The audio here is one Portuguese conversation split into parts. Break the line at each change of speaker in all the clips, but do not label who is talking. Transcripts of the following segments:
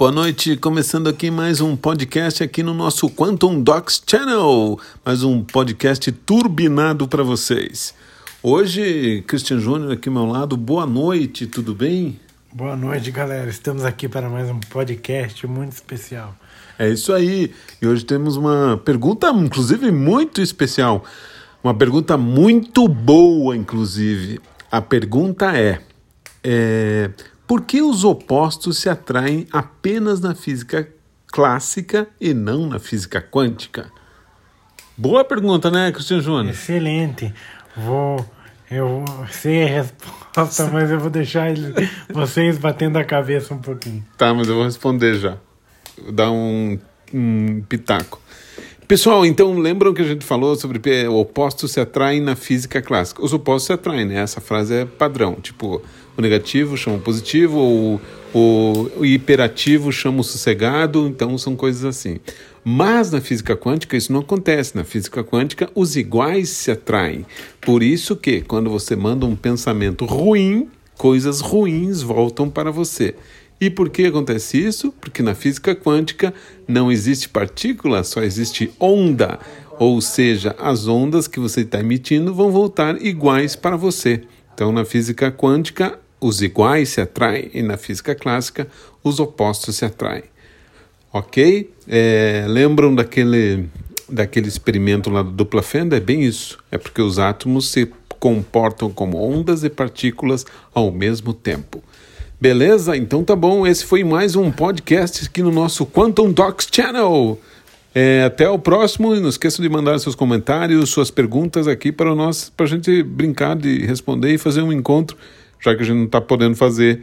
Boa noite, começando aqui mais um podcast aqui no nosso Quantum Docs Channel, mais um podcast turbinado para vocês. Hoje, Christian Júnior aqui ao meu lado, boa noite, tudo bem?
Boa noite, galera. Estamos aqui para mais um podcast muito especial.
É isso aí. E hoje temos uma pergunta, inclusive, muito especial. Uma pergunta muito boa, inclusive. A pergunta é, é por que os opostos se atraem apenas na física clássica e não na física quântica? Boa pergunta, né, Cristiano Júnior?
Excelente. Vou. Eu sei a resposta, mas eu vou deixar vocês batendo a cabeça um pouquinho.
Tá, mas eu vou responder já. Vou dar um, um pitaco. Pessoal, então lembram que a gente falou sobre opostos se atraem na física clássica? Os opostos se atraem, né? Essa frase é padrão. Tipo, o negativo chama o positivo, ou o, o hiperativo chama o sossegado, então são coisas assim. Mas na física quântica isso não acontece. Na física quântica os iguais se atraem. Por isso que quando você manda um pensamento ruim, coisas ruins voltam para você. E por que acontece isso? Porque na física quântica não existe partícula, só existe onda. Ou seja, as ondas que você está emitindo vão voltar iguais para você. Então, na física quântica, os iguais se atraem, e na física clássica, os opostos se atraem. Ok? É, lembram daquele, daquele experimento lá do dupla fenda? É bem isso. É porque os átomos se comportam como ondas e partículas ao mesmo tempo. Beleza? Então tá bom. Esse foi mais um podcast aqui no nosso Quantum Docs Channel. É, até o próximo e não esqueça de mandar seus comentários, suas perguntas aqui para nós, para a gente brincar de responder e fazer um encontro, já que a gente não está podendo fazer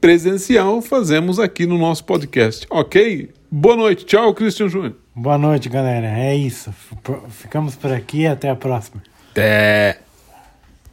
presencial, fazemos aqui no nosso podcast. Ok? Boa noite. Tchau, Christian Júnior.
Boa noite, galera. É isso. Ficamos por aqui. Até a próxima.
Até.